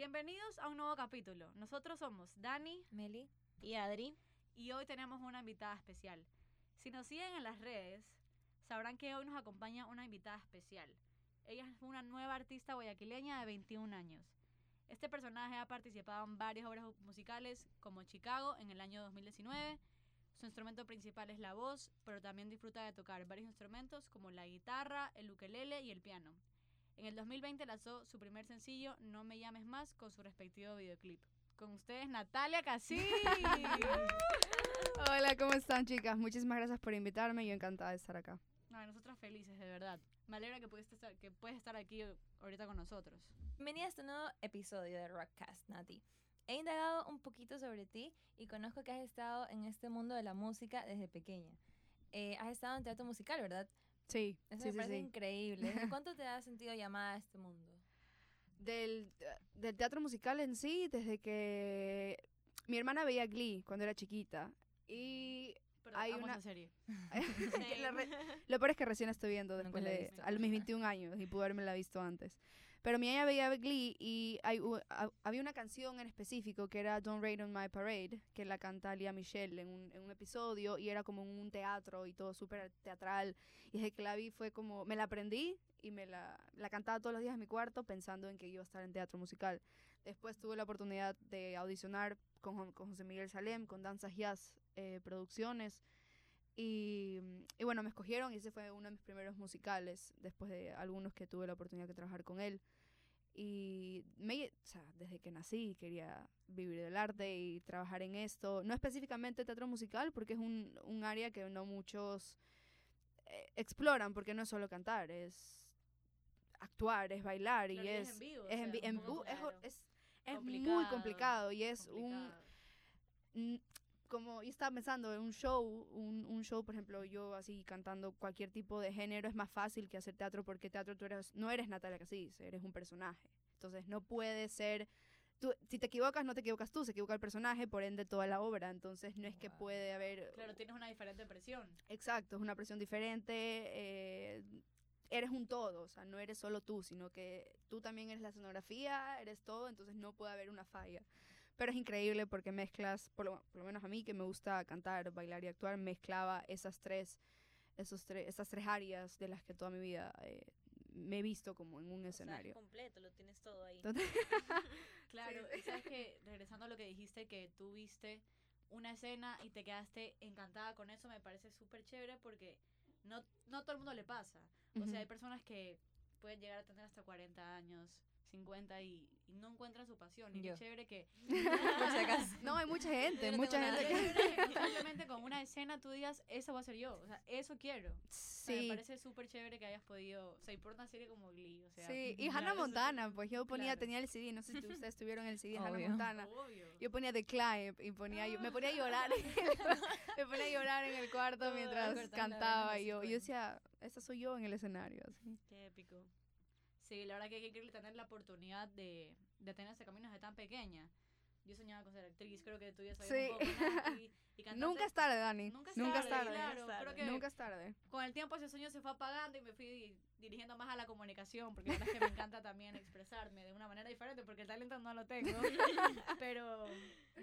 Bienvenidos a un nuevo capítulo. Nosotros somos Dani Meli y Adri. y hoy tenemos una invitada especial. Si nos siguen en las redes, sabrán que hoy nos acompaña una invitada especial. Ella es una nueva artista guayaquileña de 21 años. Este personaje ha participado en varias obras musicales como Chicago en el año 2019. Su instrumento principal es la voz, pero también disfruta de tocar varios instrumentos como la guitarra, el ukelele y el piano. En el 2020 lanzó su primer sencillo, No me llames más, con su respectivo videoclip. Con ustedes, Natalia Casí. Hola, ¿cómo están chicas? Muchísimas gracias por invitarme, yo encantada de estar acá. No, nosotras felices, de verdad. Me alegra que puedes estar, que puedes estar aquí ahorita con nosotros. Bienvenida a este nuevo episodio de Rockcast, Nati. He indagado un poquito sobre ti y conozco que has estado en este mundo de la música desde pequeña. Eh, has estado en teatro musical, ¿verdad? Sí, Eso sí, me sí, parece sí. increíble. ¿Desde cuánto te has sentido llamada a este mundo? Del, del teatro musical en sí, desde que mi hermana veía Glee cuando era chiquita. Y Pero Hay una- serie. lo peor es que recién la estoy viendo después de a mis 21 años y pude haberme la visto antes. Pero mi ella veía Glee y hay, u- ha- había una canción en específico que era Don't Rain on My Parade, que la canta Lia Michelle en un, en un episodio y era como un teatro y todo súper teatral. Y desde que la vi fue como, me la aprendí y me la, la cantaba todos los días en mi cuarto pensando en que iba a estar en teatro musical. Después tuve la oportunidad de audicionar con, con José Miguel Salem, con Danzas Jazz eh, Producciones. Y, y bueno, me escogieron y ese fue uno de mis primeros musicales, después de algunos que tuve la oportunidad de trabajar con él. Y me, o sea, desde que nací quería vivir del arte y trabajar en esto. No específicamente teatro musical, porque es un, un área que no muchos eh, exploran, porque no es solo cantar, es actuar, es bailar Claro, y es... es en vivo, o es, en sea, vi- en un es- claro. es- es Complicado, muy complicado y es un Complicado. Mm, como yo estaba pensando en un show, un, un show, por ejemplo, yo así cantando cualquier tipo de género es más fácil que hacer teatro porque teatro tú eres, no eres Natalia Cassis, eres un personaje. Entonces no puede ser, tú, si te equivocas no te equivocas tú, se equivoca el personaje, por ende toda la obra. Entonces no es que Wow. puede haber... Claro, tienes una diferente presión. Exacto, es una presión diferente. eh, eres un todo, o sea, no eres solo tú, sino que tú también eres la escenografía, eres todo, entonces no puede haber una falla. Pero es increíble porque mezclas, por lo, por lo menos a mí que me gusta cantar, bailar y actuar, mezclaba esas tres, esos tres, esas tres áreas de las que toda mi vida eh, me he visto como en un escenario. completo, lo tienes todo ahí. Claro, y sabes que regresando a lo que dijiste, que tú viste una escena y te quedaste encantada con eso, me parece súper chévere porque no, no a todo el mundo le pasa. O sea, hay personas que pueden llegar a tener hasta 40 años, 50 y, y no encuentran su pasión. Y Yo. qué chévere que. No, hay mucha gente, no mucha gente que... simplemente con una escena tú digas, eso va a ser yo. O sea, eso quiero. O sea, me Sí, parece súper chévere que hayas podido, o sea, y por una serie como Glee, o sea. sí, y claro, Hannah eso- Montana, pues yo ponía, claro. tenía el CD, no sé si ustedes tuvieron el CD de Hannah. Montana. Obvio. Yo ponía The Climb y ponía, yo- me ponía a llorar, en el- me ponía a llorar en el cuarto mientras cantaba y yo, yo decía, esa soy yo en el escenario. así. Qué épico. Sí, la verdad que es increíble tener la oportunidad de, de tener ese camino desde tan pequeña. Yo soñaba con ser actriz, creo que tú ya sabías Sí. un poco, ¿no? Y- y cantante- Nunca es tarde, Dani. Nunca es Nunca tarde, es tarde. claro. Nunca es Creo tarde. que Nunca es tarde. con el tiempo ese sueño se fue apagando y me fui di- dirigiendo más a la comunicación, porque la verdad es que me encanta también expresarme de una manera diferente, porque el talento no lo tengo. Pero,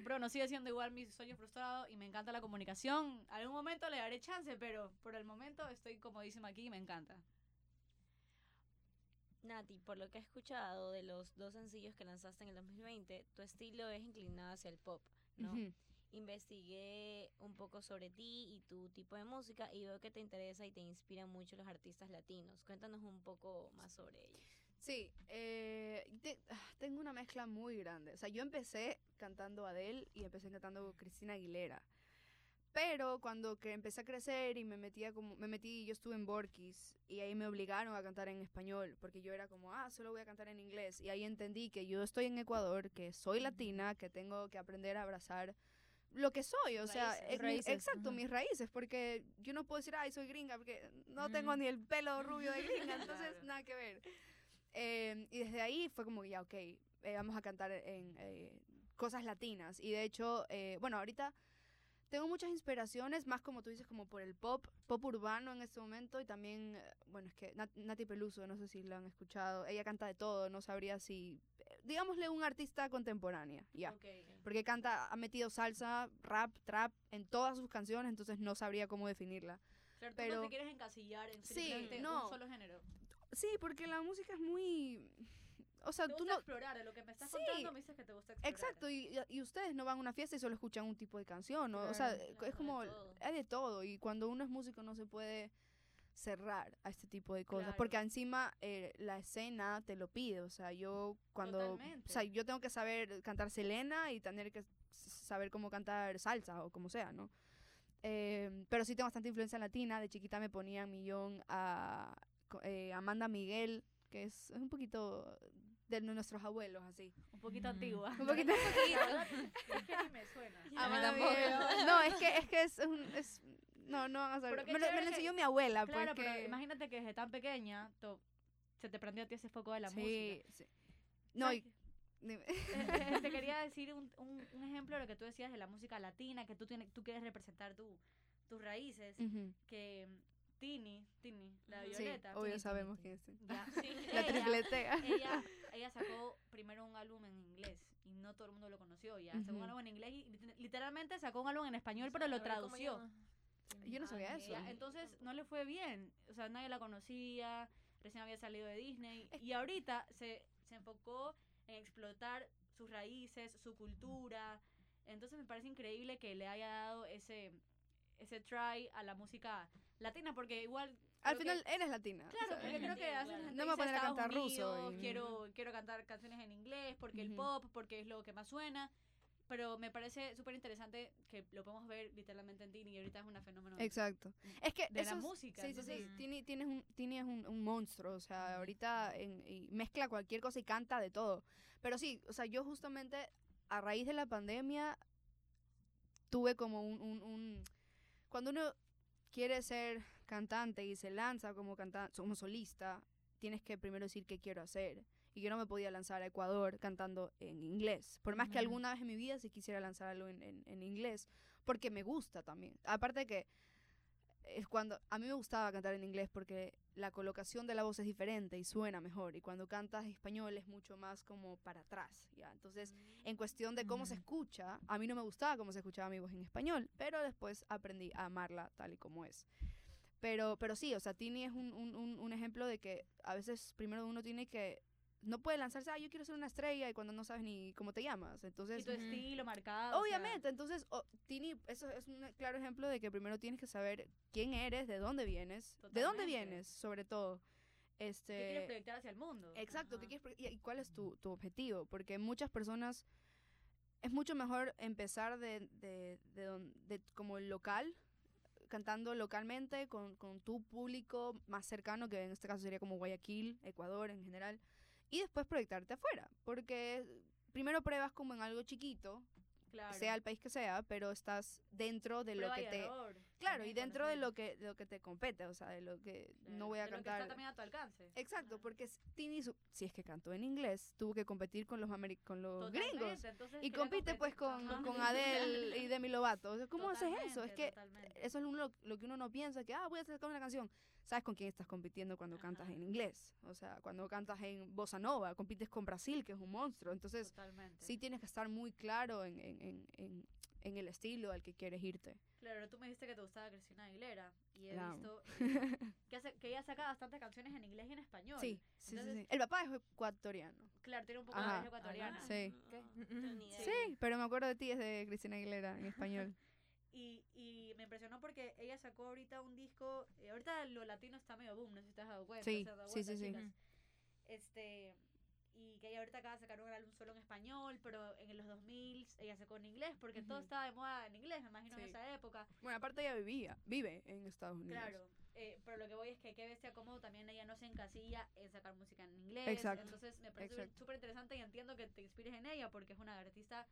bro, no sigue siendo igual mi sueño frustrado y me encanta la comunicación. Algún momento le daré chance, pero por el momento estoy comodísima aquí y me encanta. Nati, por lo que he escuchado de los dos sencillos que lanzaste en el 2020, tu estilo es inclinado hacia el pop, ¿no? Ujú. Investigué un poco sobre ti y tu tipo de música y veo que te interesa y te inspiran mucho los artistas latinos. Cuéntanos un poco más sobre ellos. Sí, eh, te- ah, tengo una mezcla muy grande. O sea, yo empecé cantando Adele y empecé cantando Cristina Aguilera. Pero cuando que empecé a crecer y me metía como, me metí, yo estuve en Borkis y ahí me obligaron a cantar en español, porque yo era como, ah, solo voy a cantar en inglés. Y ahí entendí que yo estoy en Ecuador, que soy latina, que tengo que aprender a abrazar lo que soy, o sea, Raíces. Raíces, exacto, ajá. mis raíces, porque yo no puedo decir, ay, soy gringa, porque no tengo Mm. ni el pelo rubio de gringa, entonces Claro. nada que ver. Eh, y desde ahí fue como, ya, ok, eh, vamos a cantar en eh, cosas latinas. Y de hecho, eh, bueno, ahorita tengo muchas inspiraciones, más como tú dices, como por el pop, pop urbano en este momento. Y también, eh, bueno, es que Nat- Nati Peluso, no sé si la han escuchado, ella canta de todo, no sabría si... eh, digámosle un artista contemporánea, ya. Ok. Porque canta, ha metido salsa, rap, trap en todas sus canciones, entonces no sabría cómo definirla. Claro, tú no Pero- te quieres encasillar en Sí, no. un solo género. Sí, porque la música es muy... O sea, Te tú gusta no... explorar, lo que me estás Sí. contando me dices que te gusta explorar. Exacto, y, y ustedes no van a una fiesta y solo escuchan un tipo de canción, ¿no? o sea, Claro, es como, de hay de todo, y cuando uno es músico no se puede cerrar a este tipo de cosas, Claro. porque encima eh, la escena te lo pide, o sea, yo cuando, o sea, Totalmente. yo tengo que saber cantar Selena y tener que saber cómo cantar salsa o como sea, ¿no? Eh, pero sí tengo bastante influencia latina, de chiquita me ponía millón a eh, Amanda Miguel, que es, es un poquito de nuestros abuelos, así. Un poquito Mm. antigua. Un poquito es que ni me suena. A mí Amanda tampoco. No, es que es, que es, un- es- no, no van a saber. Me lo, me que- enseñó mi abuela, Claro, pues pero imagínate que desde tan pequeña to- se te prendió a ti ese foco de la sí, música. sí. No, y, ¿Sabes dime. Eh, eh, te quería decir un, un, un ejemplo de lo que tú decías de la música latina, que tú, tienes, tú quieres representar tu, tus raíces, que mm, Tini, Tini, la Sí, Sí, Violeta, obvio Tini, sabemos Tini, quién es. ya, Sí. La ella- tripletea. ella, ella sacó primero un álbum en inglés y no todo el mundo lo conoció ya. Sacó un álbum en inglés y lit- literalmente sacó un álbum en español, pero lo A ver, ¿cómo tradució. Yo no sabía Ah, eso. entonces no le fue bien. O sea, nadie la conocía, recién había salido de Disney. Y ahorita se, se enfocó en explotar sus raíces, su cultura. Entonces me parece increíble que le haya dado ese, ese try a la música latina, porque igual... Al creo que- final eres latina. Claro, porque creo que gente No me voy a poner a cantar ruso Unidos, y- quiero, quiero cantar canciones en inglés porque el Ujú. pop, porque es lo que más suena. Pero me parece súper interesante que lo podemos ver literalmente en Tini y ahorita es una fenómeno Exacto. Es que de la es- música. Sí, sí, entonces, sí. Tini, tienes un, Tini es un, un monstruo, o sea, ahorita en- y mezcla cualquier cosa y canta de todo. Pero sí, o sea, yo justamente a raíz de la pandemia tuve como un, un, un- Cuando uno quiere ser cantante y se lanza como, canta como solista, tienes que primero decir qué quiero hacer. Y yo no me podía lanzar a Ecuador cantando en inglés. Por más que alguna vez en mi vida sí quisiera lanzar algo en, en- en inglés, porque me gusta también. Aparte de que es cuando a mí me gustaba cantar en inglés porque la colocación de la voz es diferente y suena mejor y cuando cantas español es mucho más como para atrás ya entonces en cuestión de cómo se escucha a mí no me gustaba cómo se escuchaba mi voz en español pero después aprendí a amarla tal y como es pero pero sí o sea Tini es un, un, un, un ejemplo de que a veces primero uno tiene que no puede lanzarse ah yo quiero ser una estrella y cuando no sabes ni cómo te llamas entonces y tu estilo marcado. o sea, Obviamente, entonces, Tini, eso es un claro ejemplo de que primero tienes que saber quién eres, de dónde vienes, de dónde vienes, sobre todo. ¿Qué quieres Este, proyectar hacia el mundo? exacto, ¿qué Ajá. quieres pro- y, y cuál es tu, tu objetivo? Porque muchas personas es mucho mejor empezar de, de, de, don- de como local, cantando localmente con, con tu público más cercano, que en este caso sería como Guayaquil, Ecuador en general, y después proyectarte afuera, porque primero pruebas como en algo chiquito, Claro. sea el país que sea, pero estás dentro de lo que te... error Claro, y dentro de lo que de lo que te compete, o sea, de lo que no voy a de lo que cantar. está también a tu alcance. Exacto, porque Tini, su- si es que cantó en inglés, tuvo que competir con los ameri- con los gringos. Totalmente, Y compite pues con, Ajá. con Adele y Demi Lovato. O sea, ¿cómo haces eso? Es Totalmente, que totalmente. eso es uno, lo que uno no piensa, que, ah, voy a sacar una canción. ¿Sabes con quién estás compitiendo cuando cantas en inglés? O sea, cuando cantas en bossa nova, compites con Brasil, que es un monstruo. Entonces, Totalmente. sí tienes que estar muy claro en, en, en, en, el estilo al que quieres irte. Claro, tú me dijiste que te gustaba Cristina Aguilera y he visto que, hace- que ella saca bastantes canciones en inglés y en español. Sí, sí, sí, Entonces- sí. El papá es ecuatoriano. Claro, tiene un poco Ajá. de raíz ecuatoriana. Sí. ¿Qué? Sí, pero me acuerdo de ti es de Cristina Aguilera en español. Y, y me impresionó porque ella sacó ahorita un disco. eh, ahorita lo latino está medio boom, no sé si te has dado cuenta. Sí, se has dado sí, cuenta, sí, sí. Este. Y que ella ahorita acaba de sacar un álbum solo en español, pero en los 2000 ella sacó en inglés, porque todo estaba de moda en inglés, me imagino, en esa época. Bueno, aparte ella vivía, vive en Estados Unidos. Claro, eh, pero lo que voy es que qué bestia cómo también ella no se encasilla en sacar música en inglés. Exacto, Entonces me parece súper interesante y entiendo que te inspires en ella porque es una artista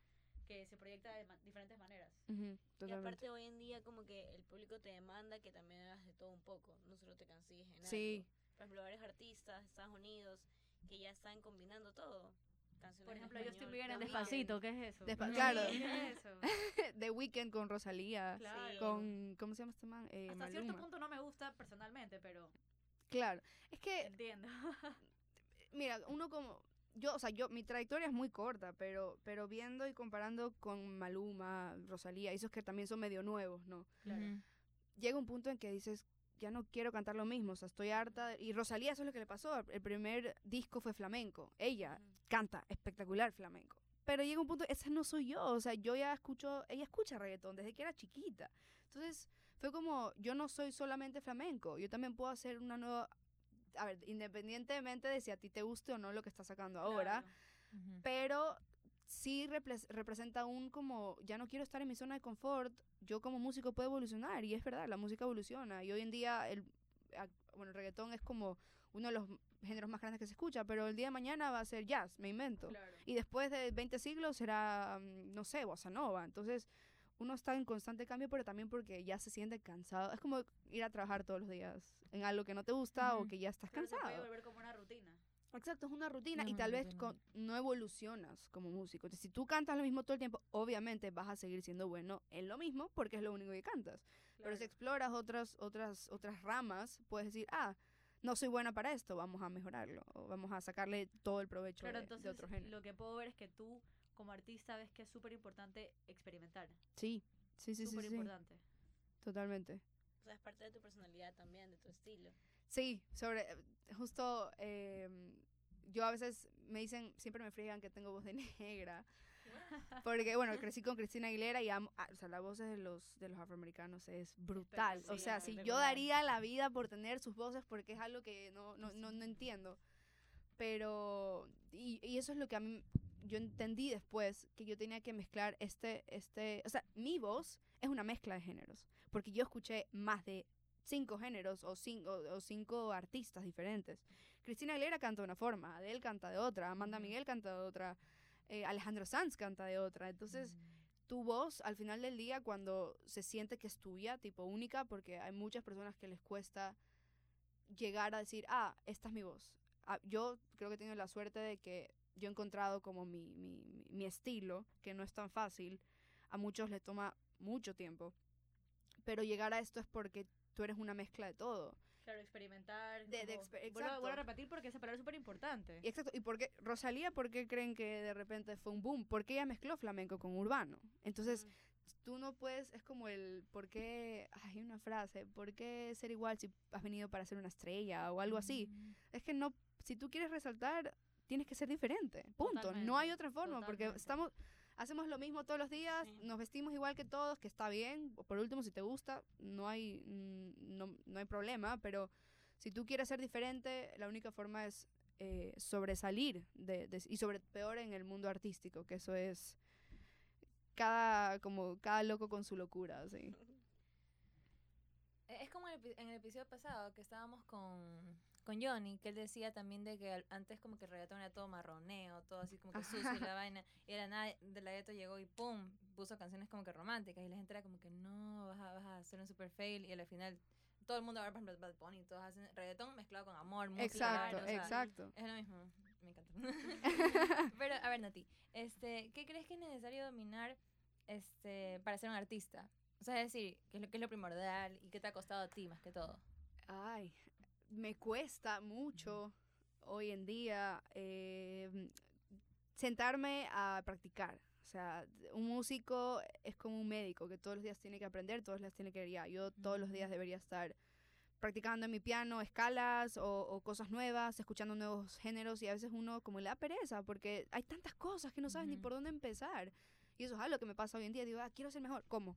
que se proyecta de ma- diferentes maneras. Y aparte hoy en día como que el público te demanda que también hagas de todo un poco, no solo te cansigues en Sí. algo. Por ejemplo, varios artistas de Estados Unidos que ya están combinando todo. Canciones Por ejemplo, Justin español, Bieber en The Despacito, ¿qué es eso? Despa- claro. ¿Qué es eso? The Weeknd con Rosalía, Claro. Con, ¿cómo se llama este man? Eh, Hasta cierto punto no me gusta personalmente, pero Claro, es que, entiendo. mira, uno como, yo, o sea, yo, mi trayectoria es muy corta, pero, pero viendo y comparando con Maluma, Rosalía, esos que también son medio nuevos, ¿no? Claro. Llega un punto en que dices, ya no quiero cantar lo mismo, o sea, estoy harta. Y Rosalía, eso es lo que le pasó. El primer disco fue flamenco. Ella canta espectacular flamenco. Pero llega un punto, esa no soy yo, o sea, yo ya escucho, ella escucha reggaetón desde que era chiquita. Entonces, fue como, yo no soy solamente flamenco, yo también puedo hacer una nueva, a ver, independientemente de si a ti te guste o no lo que está sacando ahora, Claro. Pero sí repres- representa un como, ya no quiero estar en mi zona de confort, yo como músico puedo evolucionar, y es verdad, la música evoluciona, y hoy en día, el, bueno, el reggaetón es como uno de los géneros más grandes que se escucha, pero el día de mañana va a ser jazz, me invento. Claro. Y después de 20 siglos será, mm, no sé, bossa nova. Entonces, uno está en constante cambio, pero también porque ya se siente cansado. Es como ir a trabajar todos los días en algo que no te gusta o que ya estás Claro, se puede cansado. volver como una rutina. Exacto, es una rutina y tal vez con- no evolucionas como músico. Entonces, si tú cantas lo mismo todo el tiempo, obviamente vas a seguir siendo bueno en lo mismo porque es lo único que cantas. Pero si exploras otras, otras, otras ramas, puedes decir, ah, no soy buena para esto, vamos a mejorarlo, o vamos a sacarle todo el provecho Claro, de, de entonces otro género. lo que puedo ver es que tú, como artista, ves que es súper importante experimentar. Sí, sí, sí, sí, Súper sí, importante. totalmente. O sea, es parte de tu personalidad también, de tu estilo. Sí, sobre, justo, eh, yo a veces me dicen, siempre me friegan que tengo voz de negra, porque, bueno, crecí con Cristina Aguilera y amo, ah, o sea, la voz de los, de los afroamericanos es brutal. O sea, si yo daría la vida por tener sus voces, porque es algo que no, no, no, no entiendo. Pero, y, y eso es lo que a mí, yo entendí después, que yo tenía que mezclar este, este, o sea, mi voz es una mezcla de géneros, porque yo escuché más de cinco géneros o cinco, o cinco artistas diferentes. Cristina Aguilera canta de una forma, Adele canta de otra, Amanda. Miguel canta de otra, eh, Alejandro Sanz canta de otra. Entonces, tu voz al final del día cuando se siente que es tuya, tipo única, porque hay muchas personas que les cuesta llegar a decir, ah, esta es mi voz. Ah, yo creo que he tenido la suerte de que yo he encontrado como mi, mi- mi estilo, que no es tan fácil. A muchos les toma mucho tiempo. Pero llegar a esto es porque tú eres una mezcla de todo. Claro, experimentar. De- de exper- a- vuelvo a exacto. repetir porque esa palabra es súper importante. Exacto. ¿Y por qué Rosalía, por qué creen que de repente fue un boom? Porque ella mezcló flamenco con urbano. Entonces, tú no puedes, es como el, ¿por qué? Hay una frase, ¿por qué ser igual si has venido para ser una estrella o algo así? Es que no, si tú quieres resaltar, tienes que ser diferente. Punto. No hay otra forma, porque estamos, hacemos lo mismo todos los días, Sí. nos vestimos igual que todos, que está bien. Por último, si te gusta, no hay, mm, no, no hay problema, pero si tú quieres ser diferente, la única forma es eh, sobresalir de, de- y sobre peor en el mundo artístico, que eso es cada como cada loco con su locura, así. Es como en el, en el episodio pasado que estábamos con, con Johnny, que él decía también de que antes como que el reggaetón era todo marroneo, todo así como que sucio y la vaina, y de la nada de la gueto llegó y pum, puso canciones como que románticas y la gente era como que no, vas a, vas a hacer un super fail y al final todo el mundo va a ver por ejemplo, Bad Bunny, todos hacen reggaetón mezclado con amor, música, Exacto, o sea, exacto. Es lo mismo, me encanta. Pero, a ver, Nati, este, ¿qué crees que es necesario dominar este, para ser un artista? O sea, es decir, ¿qué es, lo, qué es lo primordial y qué te ha costado a ti más que todo? Ay, me cuesta mucho hoy en día eh, sentarme a practicar. O sea, un músico es como un médico que todos los días tiene que aprender, todos los días tiene que ir. ya. Yo todos los días debería estar practicando en mi piano escalas o, o cosas nuevas, escuchando nuevos géneros y a veces uno como le da pereza porque hay tantas cosas que no sabes ni por dónde empezar. Y eso es algo que me pasa hoy en día. Digo, ah, quiero ser mejor. ¿Cómo?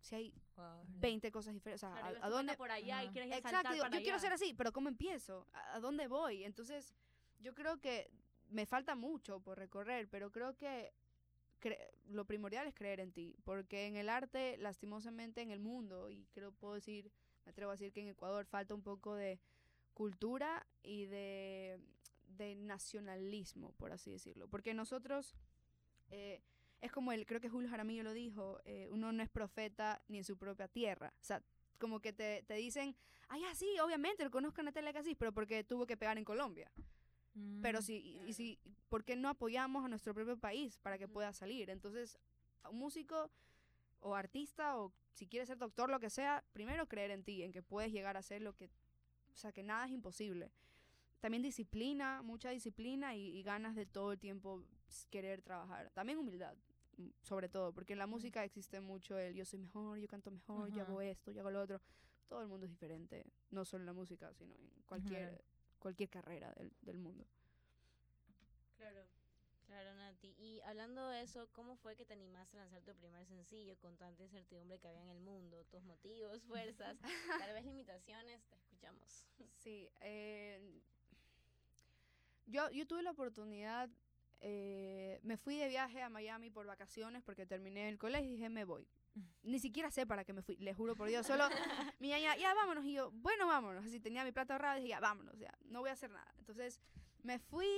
Si hay Wow, ¿verdad? 20 cosas diferentes. O sea, Claro, ¿a- ¿a, dónde? por allá y Ajá. quieres ya Exacto, digo, yo quiero ser así, pero ¿cómo empiezo? ¿A, a dónde voy? Entonces, yo creo que me falta mucho por recorrer, pero creo que cre- lo primordial es creer en ti, porque en el arte, lastimosamente en el mundo, y creo puedo decir, me atrevo a decir que en Ecuador falta un poco de cultura y de, de nacionalismo, por así decirlo, porque nosotros... eh, es como el, creo que Julio Jaramillo lo dijo, eh, uno no es profeta ni en su propia tierra. O sea, como que te, te dicen, ay, ah, sí, obviamente, lo conozco a Natalia Casís, pero porque tuvo que pegar en Colombia. Pero Mm, sí, y- y claro. si, ¿por qué no apoyamos a nuestro propio país para que Ujú. pueda salir? Entonces, un músico o artista o si quieres ser doctor, lo que sea, primero creer en ti, en que puedes llegar a ser lo que, o sea, que nada es imposible. también disciplina, mucha disciplina y, y ganas de todo el tiempo querer trabajar. También humildad, mm, sobre todo, porque en la música existe mucho el yo soy mejor, yo canto mejor, yo hago esto, yo hago lo otro. Todo el mundo es diferente, no solo en la música, sino en cualquier, cualquier carrera del, del mundo. Claro. Claro, Nati. Y hablando de eso, ¿cómo fue que te animaste a lanzar tu primer sencillo con tanta incertidumbre que había en el mundo? Tus motivos, fuerzas, tal vez limitaciones, te escuchamos. Sí, eh, yo, yo tuve la oportunidad, eh, me fui de viaje a Miami por vacaciones porque terminé el colegio y dije, me voy. Ni siquiera sé para qué me fui, le juro por Dios, solo mi ñaña, ya vámonos, y yo, bueno, vámonos, así tenía mi plata ahorrada, dije, ya vámonos, ya, no voy a hacer nada. Entonces me fui,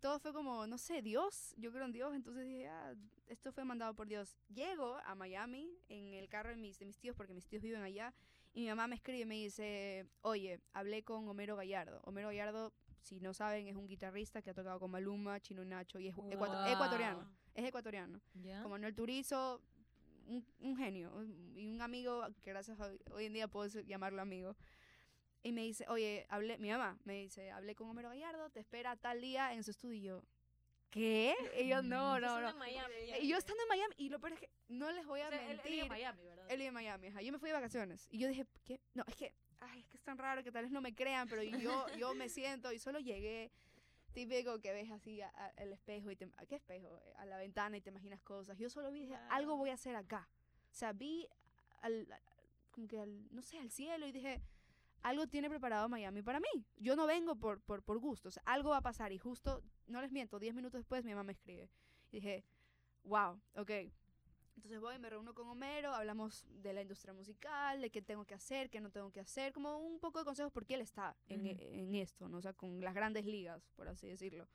todo fue como, no sé, Dios, yo creo en Dios, entonces dije, ah, esto fue mandado por Dios. Llego a Miami en el carro de mis, de mis tíos, porque mis tíos viven allá, y mi mamá me escribe y me dice, oye, hablé con Homero Gallardo. Homero Gallardo, si no saben, es un guitarrista que ha tocado con Maluma, Chino Nacho, y es Wow. ecuatoriano, es ecuatoriano. ¿Ya? Como Manuel Turizo, un, un genio, y un amigo que gracias a hoy, en día puedo llamarlo amigo. Y me dice, oye, hablé, mi mamá me dice, hablé con Homero Gallardo, te espera tal día en su estudio. Y ¿qué? Y yo, no, no, no. en Miami. Y yo estando en Miami, y lo peor es que no les voy a O sea, él- él vive mentir. en Miami, ¿verdad? Él vive en Miami, ajá. Yo me fui de vacaciones. Y yo dije, ¿qué? No, es que, ay, es que es tan raro que tal vez no me crean, pero yo, yo me siento y solo llegué. Típico que ves así a- a- el espejo y te, ¿a ¿qué espejo? A la ventana y te imaginas cosas. Yo solo vi, dije, algo voy a hacer acá. O sea, vi al, como que al, no sé, al cielo y dije, algo tiene preparado Miami para mí. Yo no vengo por, por, por gusto, o sea, algo va a pasar. Y justo, no les miento, 10 minutos después mi mamá me escribe. Y dije, wow, ok. Entonces voy, me reúno con Homero, hablamos de la industria musical, de qué tengo que hacer, qué no tengo que hacer, como un poco de consejos porque él está en, Ujú. e- en esto, ¿no? O sea, con las grandes ligas, por así decirlo.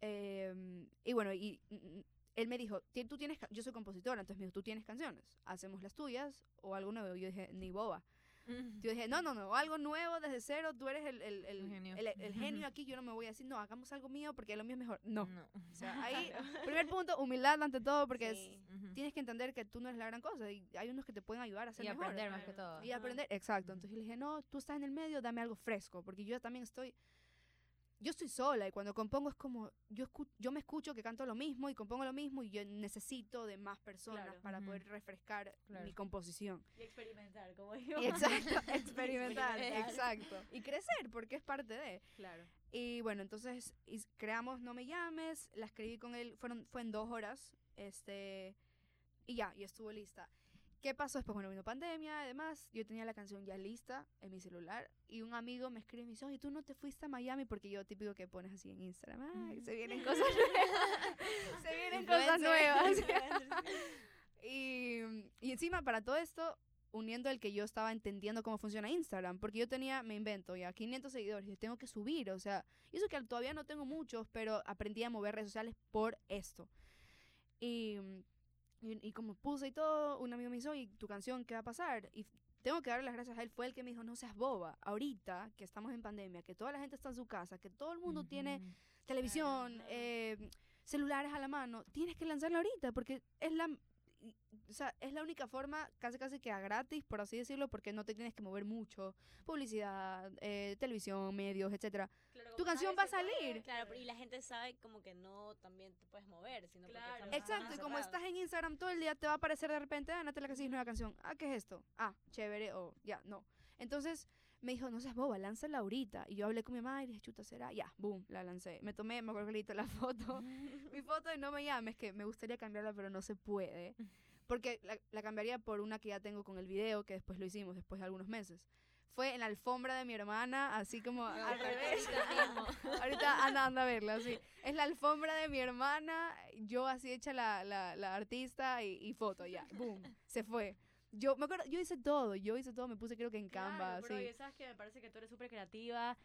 Em, y bueno, y mm, él me dijo, "Ti- tú tienes, yo soy compositora, entonces me dijo, tú tienes canciones, hacemos las tuyas o algo nuevo. Yo dije, ni boba. Yo dije, no, no, no, algo nuevo desde cero, tú eres el, el, el, genio. el- el genio aquí, yo no me voy a decir, no, hagamos algo mío porque lo mío es mejor. No. No. O sea, ahí, primer punto, humildad ante todo, porque es- Sí. Ujú. tienes que entender que tú no eres la gran cosa y hay unos que te pueden ayudar a ser Y mejor. aprender más que todo. Y aprender, exacto. Entonces yo le dije, no, tú estás en el medio, dame algo fresco, porque yo también estoy, yo estoy sola y cuando compongo es como, yo, escu- yo me escucho que canto lo mismo y compongo lo mismo y yo necesito de más personas Claro. para poder refrescar Claro. mi composición. Y experimentar, como digo. Y exacto, experimentar, Experimentar. exacto. Y crecer, porque es parte de. Claro. Y bueno, entonces creamos No Me Llames, la escribí con él, fueron, fue en dos horas, este, y ya, y estuvo lista. ¿Qué pasó después? Bueno, vino pandemia, además, yo tenía la canción ya lista en mi celular, y un amigo me escribe y me dice, oye, ¿tú no te fuiste a Miami? Porque yo típico que pones así en Instagram, "Ay, se vienen cosas nuevas, se vienen cosas nuevas. Y, y encima, para todo esto, uniendo el que yo estaba entendiendo cómo funciona Instagram, porque yo tenía, me invento ya, 500 seguidores y tengo que subir, o sea, y eso que todavía no tengo muchos, pero aprendí a mover redes sociales por esto. Y, y, y como puse y todo, un amigo me dijo, ¿y tu canción qué va a pasar? Y tengo que darle las gracias a él, fue el que me dijo, no seas boba, ahorita que estamos en pandemia, que toda la gente está en su casa, que todo el mundo tiene televisión, eh, celulares a la mano, tienes que lanzarla ahorita porque es la o sea, es la única forma casi casi que a gratis, por así decirlo, porque no te tienes que mover mucho, publicidad, eh, televisión, medios, etcétera. Claro, Tu canción va a salir. Claro, y la gente sabe como que no también te puedes mover, sino Claro. Exacto, y como estás en Instagram todo el día, te va a aparecer de repente, ah, Natalia Casillas, nueva canción. Ah, ¿qué es esto? Ah, chévere, o ya, no. Entonces me dijo, no seas boba, lánzala ahorita. Y yo hablé con mi mamá y dije, chuta, será. Ya, boom, la lancé. Me tomé, me acuerdo que la foto. mi foto de no me llames, que me gustaría cambiarla, pero no se puede. Porque la, la cambiaría por una que ya tengo con el video, que después lo hicimos, después de algunos meses. Fue en la alfombra de mi hermana, así como al revés. Ahorita anda, anda a verla, así. Es la alfombra de mi hermana, yo así hecha la, la, la artista y, y foto, ya, boom, se fue. Yo me acuerdo, yo hice todo, yo hice todo, me puse creo que en Canva, Claro, pero así. oye, sabes que me parece que tú eres súper creativa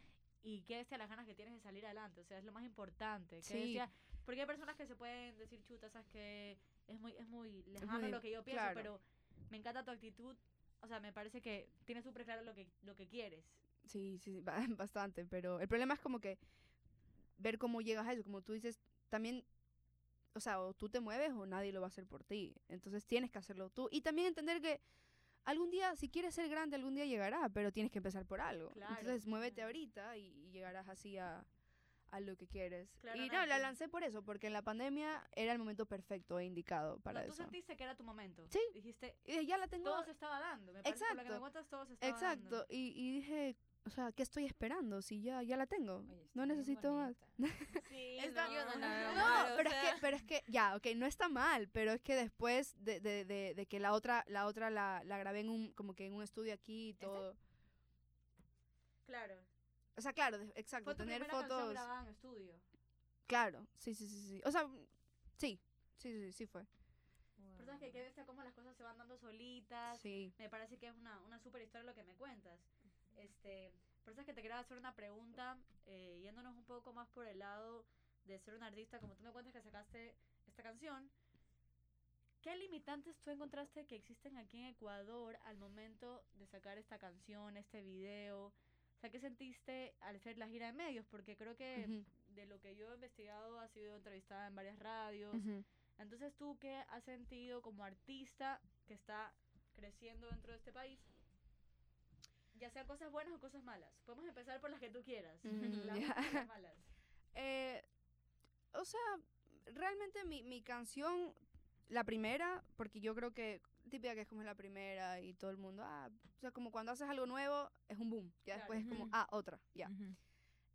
y que bestia las ganas que tienes de salir adelante. O sea, es lo más importante. Sí. bestia- porque hay personas que se pueden decir chuta, sabes que es muy, es muy lejano muy- lo que yo pienso, claro. pero me encanta tu actitud. O sea, me parece que tienes súper claro lo que, lo que quieres. Sí, sí, sí, ba- bastante, pero el problema es como que ver cómo llegas a eso, como tú dices, también, o sea, o tú te mueves o nadie lo va a hacer por ti, entonces tienes que hacerlo tú y también entender que algún día, si quieres ser grande, algún día llegará, pero tienes que empezar por algo. Claro. Entonces, muévete ahorita y, y llegarás así a, a lo que quieres. Y no, la lancé por eso, porque en la pandemia era el momento perfecto e indicado para No, tú eso. sentiste que era tu momento. Sí. Dijiste, Y ya la tengo. todo se estaba dando. Me parece, por lo que me Exacto. cuentas, todo se estaba Exacto. dando. Y, y dije, o sea, ¿qué estoy esperando? Si ya, ya la tengo. Oye, no necesito más. Sí, Está- no, Yo no la veo No, mal, o pero es que, pero es que, ya, ok, no está mal, pero es que después de, de, de, de que la otra, la otra la, la grabé en un, como que en un estudio aquí y todo. Claro. O sea, claro, de- exacto, Fue tu tener fotos. grabada en estudio. Claro, sí, sí, sí, sí. O sea, sí, sí, sí, sí fue. Pero sabes que qué bestia cómo las cosas se van dando solitas. Sí. Me parece que es una, una super historia lo que me cuentas. Este, pero sabes que te quería hacer una pregunta, eh, yéndonos un poco más por el lado de ser un artista, como tú me cuentas que sacaste esta canción. ¿Qué limitantes tú encontraste que existen aquí en Ecuador al momento de sacar esta canción, este video? O sea, ¿qué sentiste al hacer la gira de medios? Porque creo que Ujú, de lo que yo he investigado ha sido entrevistada en varias radios. ujú. Entonces, ¿tú qué has sentido como artista que está creciendo dentro de este país? Ya sean cosas buenas o cosas malas. Podemos empezar por las que tú quieras. Mm, las ya. buenas y las malas. Eh, o sea, realmente mi, mi canción, la primera, porque yo creo que típica que es como la primera y todo el mundo, ah, o sea, como cuando haces algo nuevo es un boom, ya Claro. después es como, ah, otra, ya. Ujú.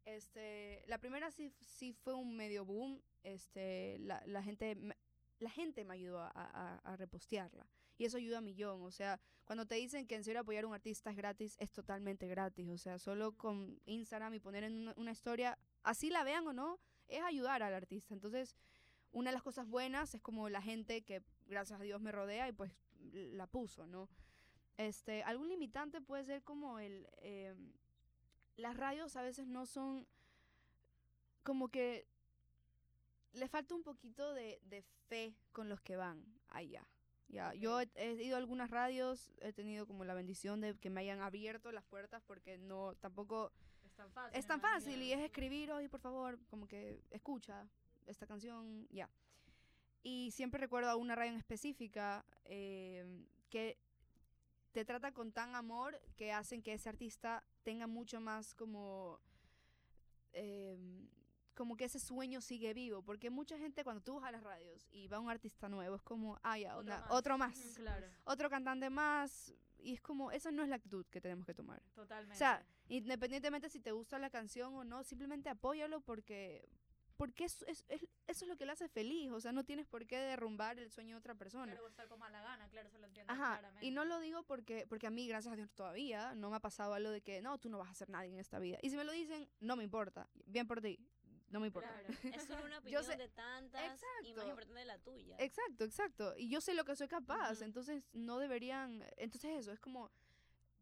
Este, la primera sí, sí fue un medio boom, este, la, la gente, me- la gente me ayudó a, a, a repostearla y eso ayuda a millón, o sea, cuando te dicen que en serio apoyar a un artista es gratis, es totalmente gratis, o sea, solo con Instagram y poner en una, una historia, así la vean o no, es ayudar al artista, entonces una de las cosas buenas es como la gente que gracias a Dios me rodea y pues la puso, ¿no? Este, algún limitante puede ser como el, em, las radios a veces no son como que le falta un poquito de, de fe con los que van allá. Ya, yo he, he ido a algunas radios, he tenido como la bendición de que me hayan abierto las puertas porque no tampoco Es tan fácil. es tan fácil y es escribir, oye, por favor, como que escucha esta canción, ya. Y siempre recuerdo a una radio en específica eh, que te trata con tan amor que hacen que ese artista tenga mucho más como... eh, como que ese sueño sigue vivo, porque mucha gente cuando tú vas a las radios y va un artista nuevo es como, ah, ya, Otro más. otro más, Ujú, Claro, otro cantante más, y es como, esa no es la actitud que tenemos que tomar. totalmente. O sea, independientemente si te gusta la canción o no, simplemente apóyalo porque porque es, es- es- eso es lo que le hace feliz, o sea, no tienes por qué derrumbar el sueño de otra persona. Claro, gana, eso lo entiendo Ajá, claramente. y no lo digo porque porque a mí, gracias a Dios, todavía no me ha pasado algo de que, no, tú no vas a hacer nadie en esta vida. Y si me lo dicen, no me importa, bien por ti, no me importa. Claro. Es solo una Yo opinión sé- de tantas y más Exacto. importante la tuya. Exacto, exacto. Y yo sé lo que soy capaz, entonces no deberían, entonces eso, es como,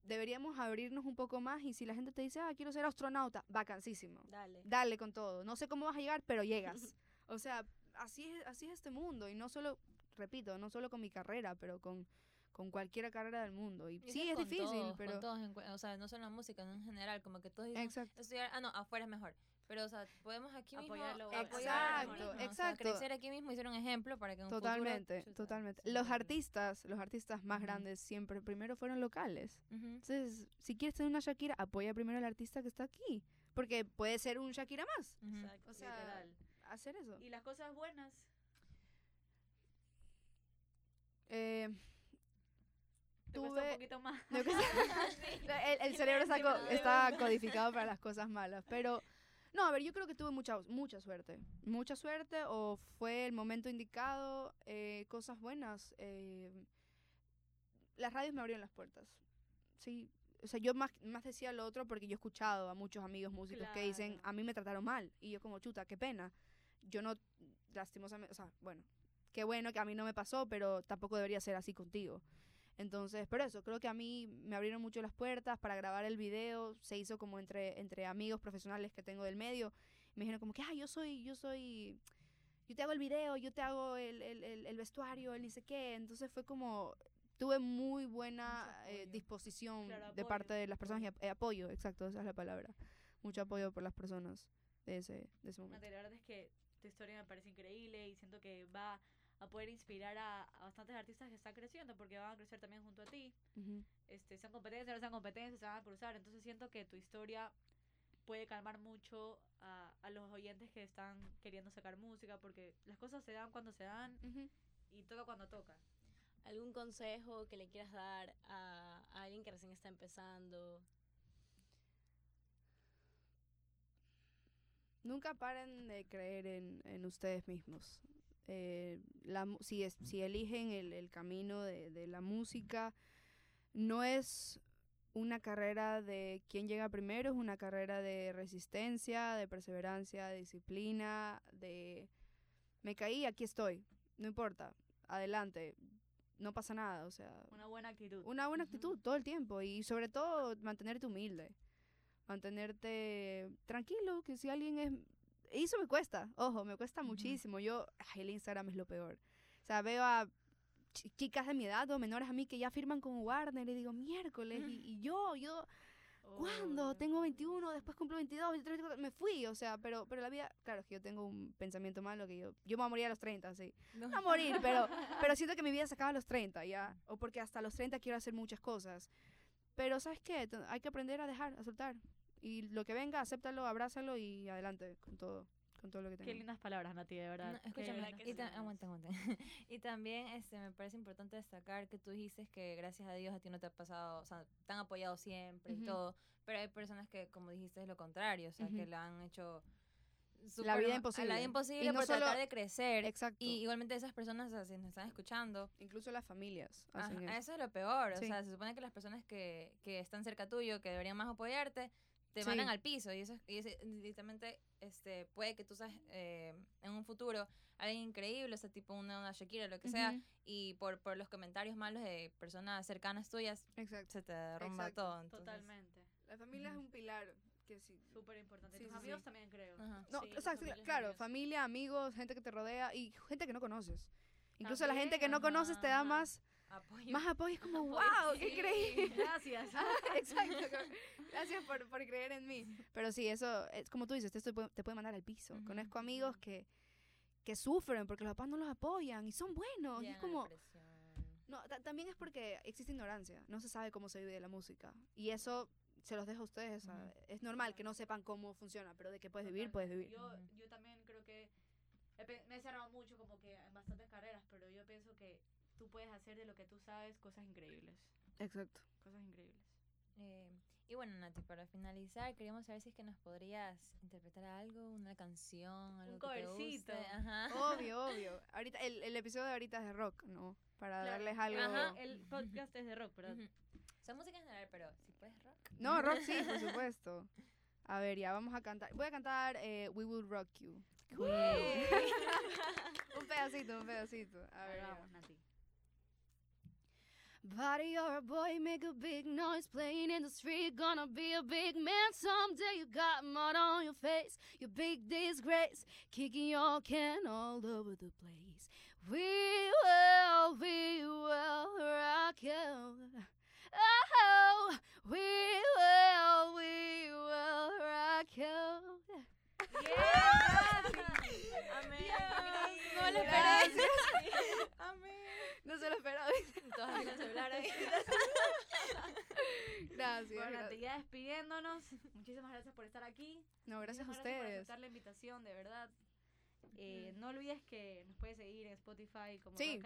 deberíamos abrirnos un poco más y si la gente te dice, ah, quiero ser astronauta, vacancísimo. Dale. dale con todo. No sé cómo vas a llegar, pero llegas. o sea, así es, así es este mundo. Y no solo, repito, no solo con mi carrera, pero con, con cualquier carrera del mundo. Y Y sí, es con difícil, todos, con pero... todos en cue- o sea, no solo en la música, no en general, como que todos dicen, Exacto. estudiar, ah, no, afuera es mejor. Pero, o sea, podemos aquí mismo Apoyarlo, apoyar Exacto, mismo, o sea, exacto. crecer aquí mismo y ser un ejemplo para que en un futuro, Totalmente, chuta, totalmente. se Los artistas, los artistas más Ujú. grandes siempre primero fueron locales. Ujú. Entonces, si quieres tener una Shakira, apoya primero al artista que está aquí. Porque puede ser un Shakira más. Ujú. Exacto, O sea, literal. Hacer eso. Y las cosas buenas, Eh, te cuesta Tuve- un poquito más. Lo que el, el cerebro está, co- está codificado para las cosas malas. Pero, no, a ver, yo creo que tuve mucha, mucha suerte. Mucha suerte o fue el momento indicado, eh, cosas buenas. eh, las radios me abrieron las puertas. Sí. O sea, yo más, más decía lo otro porque yo he escuchado a muchos amigos músicos que dicen, a mí me trataron mal. Y yo como, chuta, qué pena. Yo no, lastimosamente, o sea, bueno, qué bueno que a mí no me pasó, pero tampoco debería ser así contigo. Entonces, pero eso, creo que a mí me abrieron mucho las puertas para grabar el video, se hizo como entre, entre amigos profesionales que tengo del medio, me dijeron como que, ah, yo soy, yo soy, yo te hago el video, yo te hago el, el, el, el vestuario, el ni sé qué, entonces fue como, tuve muy buena eh, disposición Claro, de parte de las personas, y ap- eh, apoyo, exacto, esa es la palabra, mucho apoyo por las personas de ese, de ese momento. la verdad es que tu historia me parece increíble y siento que va a poder inspirar a, a bastantes artistas que están creciendo, porque van a crecer también junto a ti. Ujú. Este, sean competencias, no sean competencias, se van a cruzar. Entonces siento que tu historia puede calmar mucho a, a los oyentes que están queriendo sacar música, porque las cosas se dan cuando se dan y toca cuando toca. ¿Algún consejo que le quieras dar a, a alguien que recién está empezando? Nunca paren de creer en, en ustedes mismos. Eh, la, si, es- si eligen el, el camino de, de la música, no es una carrera de quién llega primero, es una carrera de resistencia, de perseverancia, de disciplina, de me caí, aquí estoy, no importa, adelante, no pasa nada, o sea, Una buena actitud. una buena actitud todo el tiempo y sobre todo mantenerte humilde, mantenerte tranquilo, que si alguien es... y Eso me cuesta, ojo, me cuesta Ujú. muchísimo. Yo, ay, el Instagram es lo peor. O sea, veo a chi- chicas de mi edad o menores a mí que ya firman con Warner y digo, miércoles, y, y yo, yo, ¿cuándo? Oh, Tengo 21, después cumplo 22, 23, 24, me fui, o sea, pero, pero la vida, claro, es que yo tengo un pensamiento malo que yo, yo me voy a morir a los 30, sí No. a morir, pero, pero siento que mi vida se acaba a los 30, ¿ya? O porque hasta los 30 quiero hacer muchas cosas. Pero, ¿sabes qué? Hay que aprender a dejar, a soltar. Y lo que venga, acéptalo, abrázalo y adelante con todo, con todo lo que Qué tengas. lindas palabras, Nati, de verdad. No, Qué escúchame, verdad que y ta- aguanta, aguanta. y también este, me parece importante destacar que tú dijiste que gracias a Dios a ti no te ha pasado, o sea, te han apoyado siempre y Ujú. todo, pero hay personas que, como dijiste, es lo contrario, o sea, que Ujú. la han hecho... La súper vida imposible. La vida Y imposible no por tratar solo- de crecer. Exacto. Y igualmente esas personas, o sea, si nos están escuchando, Incluso las familias Ajá, hacen eso. eso es lo peor. O Sí. sea, se supone que las personas que, que están cerca tuyo, que deberían más apoyarte, te Sí. mandan al piso. Y eso es, y ese- literalmente este, puede que tú seas eh, en un futuro alguien increíble, o sea, tipo una, una Shakira, lo que sea, Ujú, y por, por los comentarios malos de personas cercanas tuyas, Exacto. se te derrumba Exacto. todo. entonces- Totalmente. La familia es Ujú. un pilar que sí. Súper importante. Sí, Tus sí, amigos sí. también creo. Ajá. No, Sí, o sea, familia, claro, familia, amigos, gente que te rodea y gente que no conoces. Incluso la gente También, que no conoces te da ajá. más, Apoyo. más apoyo. Es como, Apoyo, wow, qué increíble. Gracias. Exacto. Gracias por, por creer en mí. Pero sí, eso, es como tú dices, esto te puede, te puede mandar al piso. Ujú, Conozco amigos que, que sufren porque los papás no los apoyan y son buenos. Y es como, no, ta- también es porque existe ignorancia. No se sabe cómo se vive la música. Y eso se los dejo a ustedes. sea, Ujú. Es normal que no sepan cómo funciona, pero de que puedes vivir, puedes vivir. Yo, yo también creo que he me he cerrado mucho como que en bastantes carreras, pero yo pienso que tú puedes hacer de lo que tú sabes cosas increíbles. Exacto. Cosas increíbles. Eh, y bueno, Nati, para finalizar, queríamos saber si es que nos podrías interpretar algo, una canción, algo que te covercito. guste. Ajá. Obvio, obvio. Ahorita, el, el episodio de ahorita es de rock, ¿no? Para Claro, darles algo. Ajá. El podcast es de rock, ¿verdad? Ujú. O sea, música en general, pero si puedes rock. No, rock sí, por supuesto. A ver, ya vamos a cantar. Voy a cantar eh, We Will Rock You. un pedacito, un pedacito. A ver, vamos, Nati. Body, you're a boy, make a big noise playing in the street. Gonna be a big man someday. You got mud on your face, your big disgrace, kicking your can all over the place. We will, we will rock you. Oh, we will, we will rock you. Amén. No lo esperé. Amén. No se lo esperaba. Todos con el celular ahí. Gracias. Bueno, gracias. ya despidiéndonos. Muchísimas gracias por estar aquí. No, gracias a Muchísimas Gracias por ustedes. aceptar la invitación, de verdad. Eh, no olvides que nos puedes seguir en Spotify como Sí.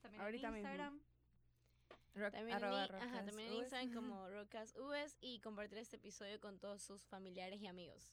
También Ahorita en mismo. Instagram. Rock- También, en, ajá, también en. Instagram como RockasUbes y compartir este episodio con todos sus familiares y amigos.